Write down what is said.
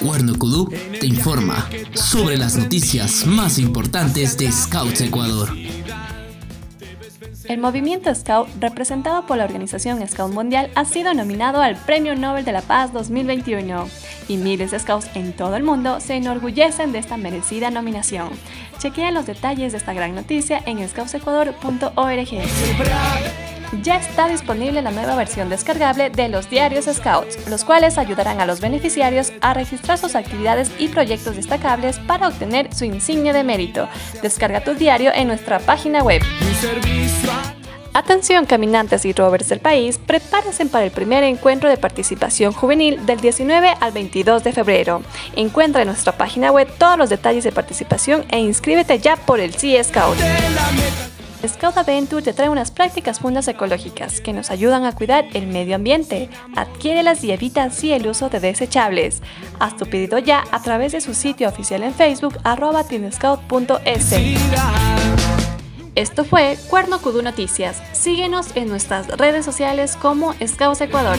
Cuerno Kudu te informa sobre las noticias más importantes de Scouts Ecuador. El movimiento Scout, representado por la Organización Scout Mundial, ha sido nominado al Premio Nobel de la Paz 2021 y miles de Scouts en todo el mundo se enorgullecen de esta merecida nominación. Chequea los detalles de esta gran noticia en scoutsecuador.org. Ya está disponible la nueva versión descargable de los diarios Scouts, los cuales ayudarán a los beneficiarios a registrar sus actividades y proyectos destacables para obtener su insignia de mérito. Descarga tu diario en nuestra página web. Atención caminantes y rovers del país, prepárense para el primer encuentro de participación juvenil del 19 al 22 de febrero. Encuentra en nuestra página web todos los detalles de participación e inscríbete ya por el Sea Scout. Scout Adventure te trae unas prácticas fundas ecológicas que nos ayudan a cuidar el medio ambiente. Adquiérelas y evita así el uso de desechables. Haz tu pedido ya a través de su sitio oficial en Facebook arroba esto fue Cuerno Kudu Noticias. Síguenos en nuestras redes sociales como Scouts Ecuador.